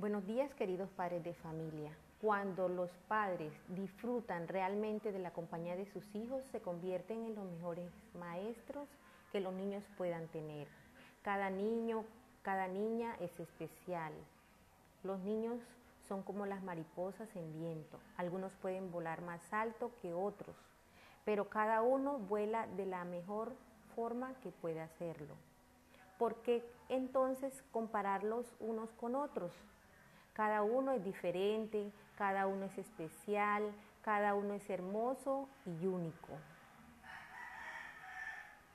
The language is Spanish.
Buenos días queridos padres de familia. Cuando los padres disfrutan realmente de la compañía de sus hijos, se convierten en los mejores maestros que los niños puedan tener. Cada niño, cada niña es especial. Los niños son como las mariposas en viento. Algunos pueden volar más alto que otros, pero cada uno vuela de la mejor forma que puede hacerlo. ¿Por qué entonces compararlos unos con otros? Cada uno es diferente, cada uno es especial, cada uno es hermoso y único.